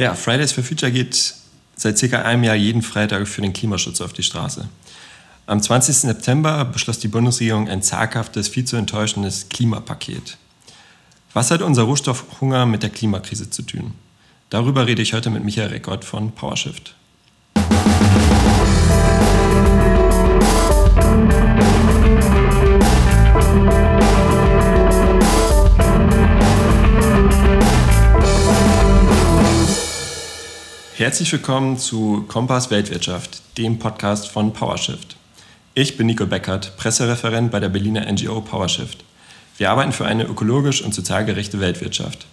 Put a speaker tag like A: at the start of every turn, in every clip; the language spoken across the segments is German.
A: Ja, Fridays for Future geht seit circa einem Jahr jeden Freitag für den Klimaschutz auf die Straße. Am 20. September beschloss die Bundesregierung ein zaghaftes, viel zu enttäuschendes Klimapaket. Was hat unser Rohstoffhunger mit der Klimakrise zu tun? Darüber rede ich heute mit Michael Reckott von PowerShift. Herzlich willkommen zu Kompass Weltwirtschaft, dem Podcast von PowerShift. Ich bin Nico Beckert, Pressereferent bei der Berliner NGO PowerShift. Wir arbeiten für eine ökologisch und sozial gerechte Weltwirtschaft.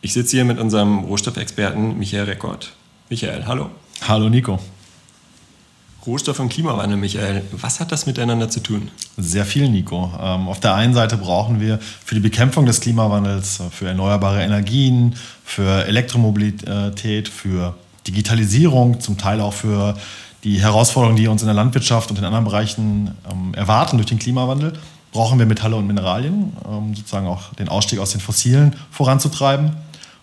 A: Ich sitze hier mit unserem Rohstoffexperten Michael Rekord. Michael, hallo.
B: Hallo Nico.
A: Rohstoff und Klimawandel, Michael, was hat das miteinander zu tun?
B: Sehr viel, Nico. Ähm, auf der einen Seite brauchen wir für die Bekämpfung des Klimawandels, für erneuerbare Energien, für Elektromobilität, für Digitalisierung, zum Teil auch für die Herausforderungen, die uns in der Landwirtschaft und in anderen Bereichen ähm, erwarten durch den Klimawandel, brauchen wir Metalle und Mineralien, um sozusagen auch den Ausstieg aus den Fossilen voranzutreiben.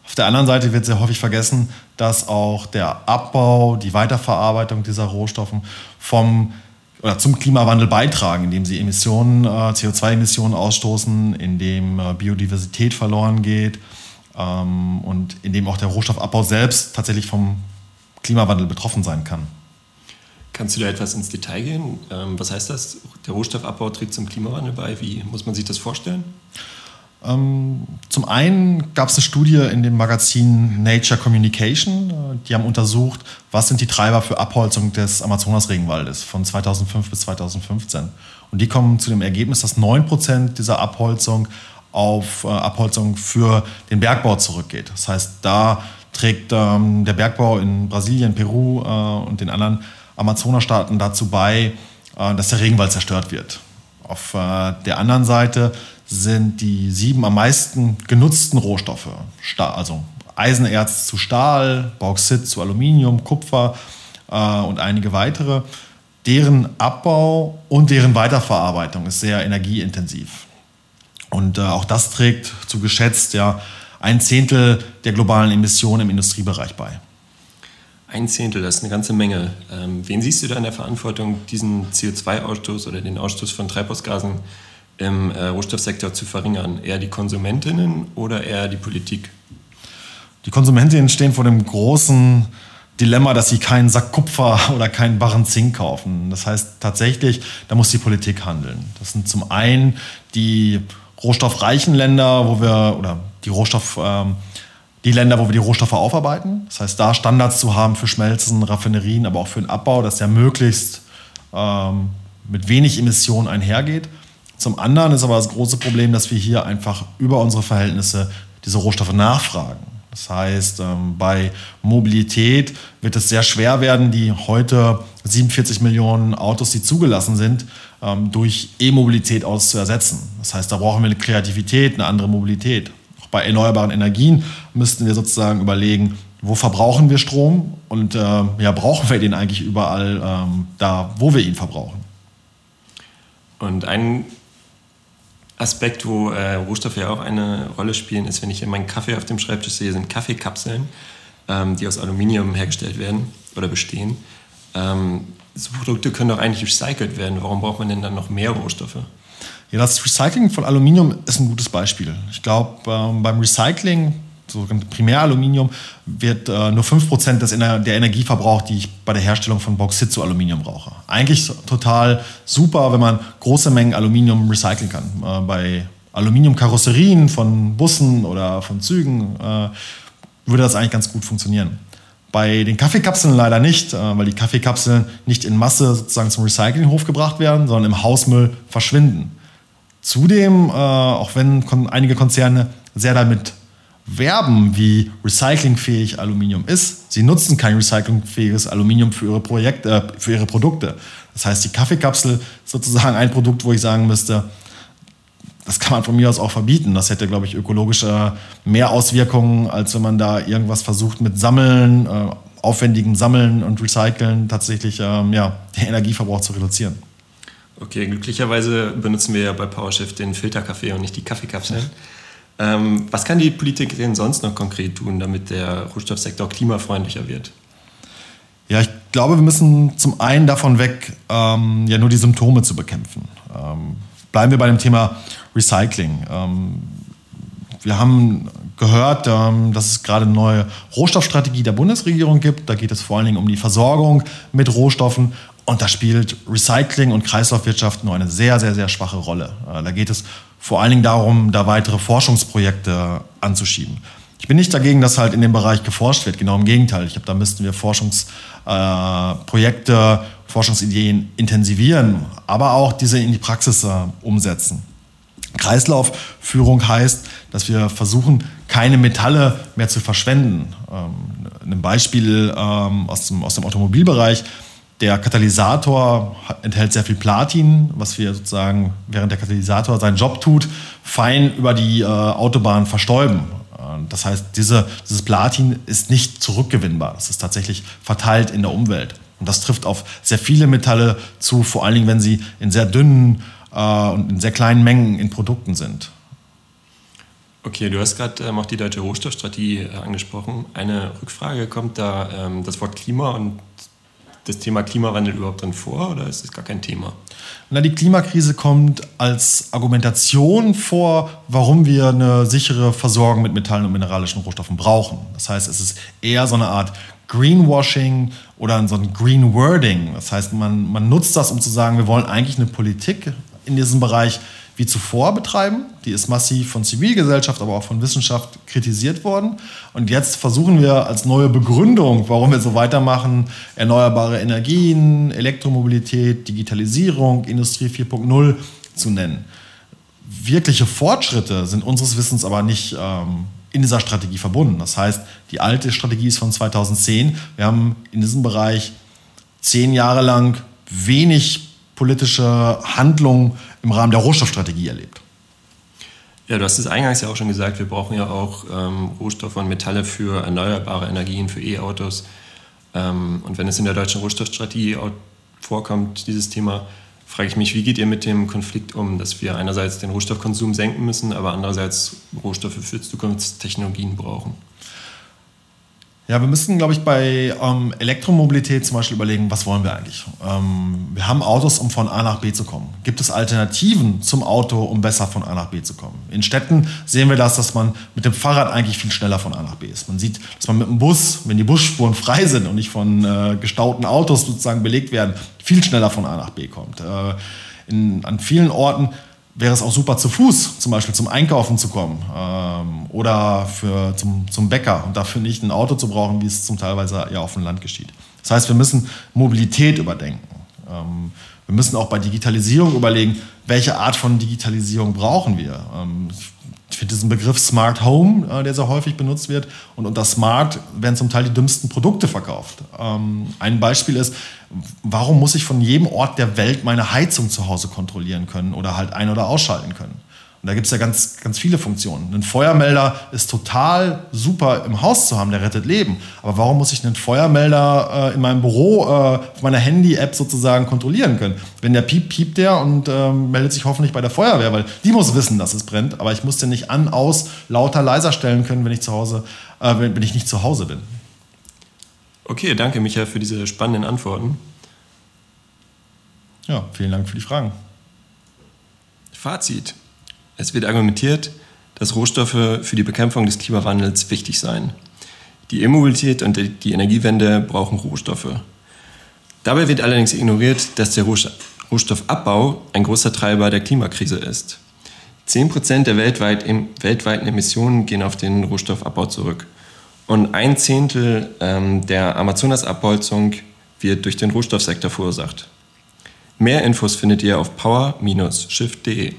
B: Auf der anderen Seite wird sehr häufig vergessen, dass auch der Abbau, die Weiterverarbeitung dieser Rohstoffe vom oder zum Klimawandel beitragen, indem sie Emissionen, äh, CO2-Emissionen ausstoßen, indem äh, Biodiversität verloren geht ähm, und indem auch der Rohstoffabbau selbst tatsächlich vom Klimawandel betroffen sein kann.
A: Kannst du da etwas ins Detail gehen? Ähm, was heißt das? Der Rohstoffabbau trägt zum Klimawandel bei. Wie muss man sich das vorstellen?
B: Ähm, zum einen gab es eine Studie in dem Magazin Nature Communication. Äh, die haben untersucht, was sind die Treiber für Abholzung des Amazonas-Regenwaldes von 2005 bis 2015. Und die kommen zu dem Ergebnis, dass 9% dieser Abholzung auf äh, Abholzung für den Bergbau zurückgeht. Das heißt, da trägt ähm, der Bergbau in Brasilien, Peru äh, und den anderen Amazonastaaten dazu bei, äh, dass der Regenwald zerstört wird. Auf äh, der anderen Seite sind die sieben am meisten genutzten Rohstoffe, also Eisenerz zu Stahl, Bauxit zu Aluminium, Kupfer äh, und einige weitere, deren Abbau und deren Weiterverarbeitung ist sehr energieintensiv. Und äh, auch das trägt zu geschätzt ja ein Zehntel der globalen Emissionen im Industriebereich bei.
A: Ein Zehntel, das ist eine ganze Menge. Ähm, wen siehst du da in der Verantwortung, diesen CO2-Ausstoß oder den Ausstoß von Treibhausgasen im äh, Rohstoffsektor zu verringern? Eher die Konsumentinnen oder eher die Politik?
B: Die Konsumentinnen stehen vor dem großen Dilemma, dass sie keinen Sack Kupfer oder keinen Barren Zink kaufen. Das heißt tatsächlich, da muss die Politik handeln. Das sind zum einen die rohstoffreichen Länder, wo wir, oder die Rohstoff, ähm, die Länder, wo wir die Rohstoffe aufarbeiten. Das heißt, da Standards zu haben für Schmelzen, Raffinerien, aber auch für den Abbau, dass der möglichst ähm, mit wenig Emissionen einhergeht. Zum anderen ist aber das große Problem, dass wir hier einfach über unsere Verhältnisse diese Rohstoffe nachfragen. Das heißt, ähm, bei Mobilität wird es sehr schwer werden, die heute 47 Millionen Autos, die zugelassen sind, ähm, durch E-Mobilität auszuersetzen. Das heißt, da brauchen wir eine Kreativität, eine andere Mobilität. Bei erneuerbaren Energien müssten wir sozusagen überlegen, wo verbrauchen wir Strom und äh, ja, brauchen wir den eigentlich überall ähm, da, wo wir ihn verbrauchen.
A: Und ein Aspekt, wo äh, Rohstoffe ja auch eine Rolle spielen, ist, wenn ich hier meinen Kaffee auf dem Schreibtisch sehe, sind Kaffeekapseln, ähm, die aus Aluminium hergestellt werden oder bestehen. Ähm, so Produkte können doch eigentlich recycelt werden. Warum braucht man denn dann noch mehr Rohstoffe?
B: Ja, das Recycling von Aluminium ist ein gutes Beispiel. Ich glaube, ähm, beim Recycling, so Primäraluminium, wird äh, nur 5% des der Energie verbraucht, die ich bei der Herstellung von Bauxit zu Aluminium brauche. Eigentlich total super, wenn man große Mengen Aluminium recyceln kann. Äh, bei Aluminiumkarosserien von Bussen oder von Zügen äh, würde das eigentlich ganz gut funktionieren. Bei den Kaffeekapseln leider nicht, äh, weil die Kaffeekapseln nicht in Masse sozusagen zum Recyclinghof gebracht werden, sondern im Hausmüll verschwinden. Zudem, äh, auch wenn einige Konzerne sehr damit werben, wie recyclingfähig Aluminium ist, sie nutzen kein recyclingfähiges Aluminium für ihre, Projekte, äh, für ihre Produkte. Das heißt, die Kaffeekapsel ist sozusagen ein Produkt, wo ich sagen müsste, das kann man von mir aus auch verbieten. Das hätte, glaube ich, ökologische mehr Auswirkungen, als wenn man da irgendwas versucht mit Sammeln, äh, aufwendigem Sammeln und Recyceln tatsächlich ähm, ja, den Energieverbrauch zu reduzieren.
A: Okay, glücklicherweise benutzen wir ja bei PowerShift den Filterkaffee und nicht die Kaffeekapseln. Ähm, was kann die Politik denn sonst noch konkret tun, damit der Rohstoffsektor klimafreundlicher wird?
B: Ja, ich glaube, wir müssen zum einen davon weg, ähm, ja nur die Symptome zu bekämpfen. Ähm, bleiben wir bei dem Thema Recycling. Ähm, wir haben gehört, ähm, dass es gerade eine neue Rohstoffstrategie der Bundesregierung gibt. Da geht es vor allen Dingen um die Versorgung mit Rohstoffen. Und da spielt Recycling und Kreislaufwirtschaft nur eine sehr, sehr, sehr schwache Rolle. Äh, da geht es vor allen Dingen darum, da weitere Forschungsprojekte anzuschieben. Ich bin nicht dagegen, dass halt in dem Bereich geforscht wird. Genau im Gegenteil. Ich glaube, da müssten wir Forschungsprojekte, äh, Forschungsideen intensivieren, aber auch diese in die Praxis äh, umsetzen. Kreislaufführung heißt, dass wir versuchen, keine Metalle mehr zu verschwenden. Ähm, ein Beispiel ähm, aus, dem, aus dem Automobilbereich. Der Katalysator enthält sehr viel Platin, was wir sozusagen, während der Katalysator seinen Job tut, fein über die äh, Autobahn verstäuben. Äh, das heißt, diese, dieses Platin ist nicht zurückgewinnbar. Es ist tatsächlich verteilt in der Umwelt. Und das trifft auf sehr viele Metalle zu, vor allen Dingen, wenn sie in sehr dünnen äh, und in sehr kleinen Mengen in Produkten sind.
A: Okay, du hast gerade ähm, auch die deutsche Rohstoffstrategie äh, angesprochen. Eine Rückfrage, kommt da ähm, das Wort Klima und das Thema Klimawandel überhaupt drin vor oder ist es gar kein Thema?
B: Na, die Klimakrise kommt als Argumentation vor, warum wir eine sichere Versorgung mit Metallen und mineralischen Rohstoffen brauchen. Das heißt, es ist eher so eine Art Greenwashing oder so ein Green Wording. Das heißt, man, man nutzt das, um zu sagen, wir wollen eigentlich eine Politik in diesem Bereich wie zuvor betreiben. Die ist massiv von Zivilgesellschaft, aber auch von Wissenschaft kritisiert worden. Und jetzt versuchen wir als neue Begründung, warum wir so weitermachen, erneuerbare Energien, Elektromobilität, Digitalisierung, Industrie 4.0 zu nennen. Wirkliche Fortschritte sind unseres Wissens aber nicht ähm, in dieser Strategie verbunden. Das heißt, die alte Strategie ist von 2010. Wir haben in diesem Bereich zehn Jahre lang wenig politische Handlung im Rahmen der Rohstoffstrategie erlebt.
A: Ja, du hast es eingangs ja auch schon gesagt, wir brauchen ja auch ähm, Rohstoffe und Metalle für erneuerbare Energien, für E-Autos. Ähm, und wenn es in der deutschen Rohstoffstrategie vorkommt, dieses Thema, frage ich mich, wie geht ihr mit dem Konflikt um, dass wir einerseits den Rohstoffkonsum senken müssen, aber andererseits Rohstoffe für Zukunftstechnologien brauchen?
B: Ja, wir müssen, glaube ich, bei ähm, Elektromobilität zum Beispiel überlegen, was wollen wir eigentlich? Ähm, wir haben Autos, um von A nach B zu kommen. Gibt es Alternativen zum Auto, um besser von A nach B zu kommen? In Städten sehen wir das, dass man mit dem Fahrrad eigentlich viel schneller von A nach B ist. Man sieht, dass man mit dem Bus, wenn die Busspuren frei sind und nicht von äh, gestauten Autos sozusagen belegt werden, viel schneller von A nach B kommt. Äh, in, an vielen Orten wäre es auch super zu Fuß zum Beispiel zum Einkaufen zu kommen ähm, oder für, zum, zum Bäcker und dafür nicht ein Auto zu brauchen, wie es zum Teilweise ja auf dem Land geschieht. Das heißt, wir müssen Mobilität überdenken. Ähm, wir müssen auch bei Digitalisierung überlegen, welche Art von Digitalisierung brauchen wir. Ähm, ich finde diesen Begriff Smart Home, äh, der sehr häufig benutzt wird, und unter Smart werden zum Teil die dümmsten Produkte verkauft. Ähm, ein Beispiel ist, warum muss ich von jedem Ort der Welt meine Heizung zu Hause kontrollieren können oder halt ein- oder ausschalten können? Und da gibt es ja ganz, ganz viele Funktionen. Ein Feuermelder ist total super im Haus zu haben, der rettet Leben. Aber warum muss ich einen Feuermelder äh, in meinem Büro äh, auf meiner Handy-App sozusagen kontrollieren können? Wenn der piept, piept der und äh, meldet sich hoffentlich bei der Feuerwehr, weil die muss wissen, dass es brennt. Aber ich muss den nicht an, aus, lauter, leiser stellen können, wenn ich zu Hause, äh, wenn, wenn ich nicht zu Hause bin.
A: Okay, danke Michael für diese spannenden Antworten.
B: Ja, vielen Dank für die Fragen.
A: Fazit. Es wird argumentiert, dass Rohstoffe für die Bekämpfung des Klimawandels wichtig seien. Die E-Mobilität und die Energiewende brauchen Rohstoffe. Dabei wird allerdings ignoriert, dass der Rohstoffabbau ein großer Treiber der Klimakrise ist. 10% der weltweit, weltweiten Emissionen gehen auf den Rohstoffabbau zurück. Und ein Zehntel ähm, der Amazonasabholzung wird durch den Rohstoffsektor verursacht. Mehr Infos findet ihr auf power-shift.de.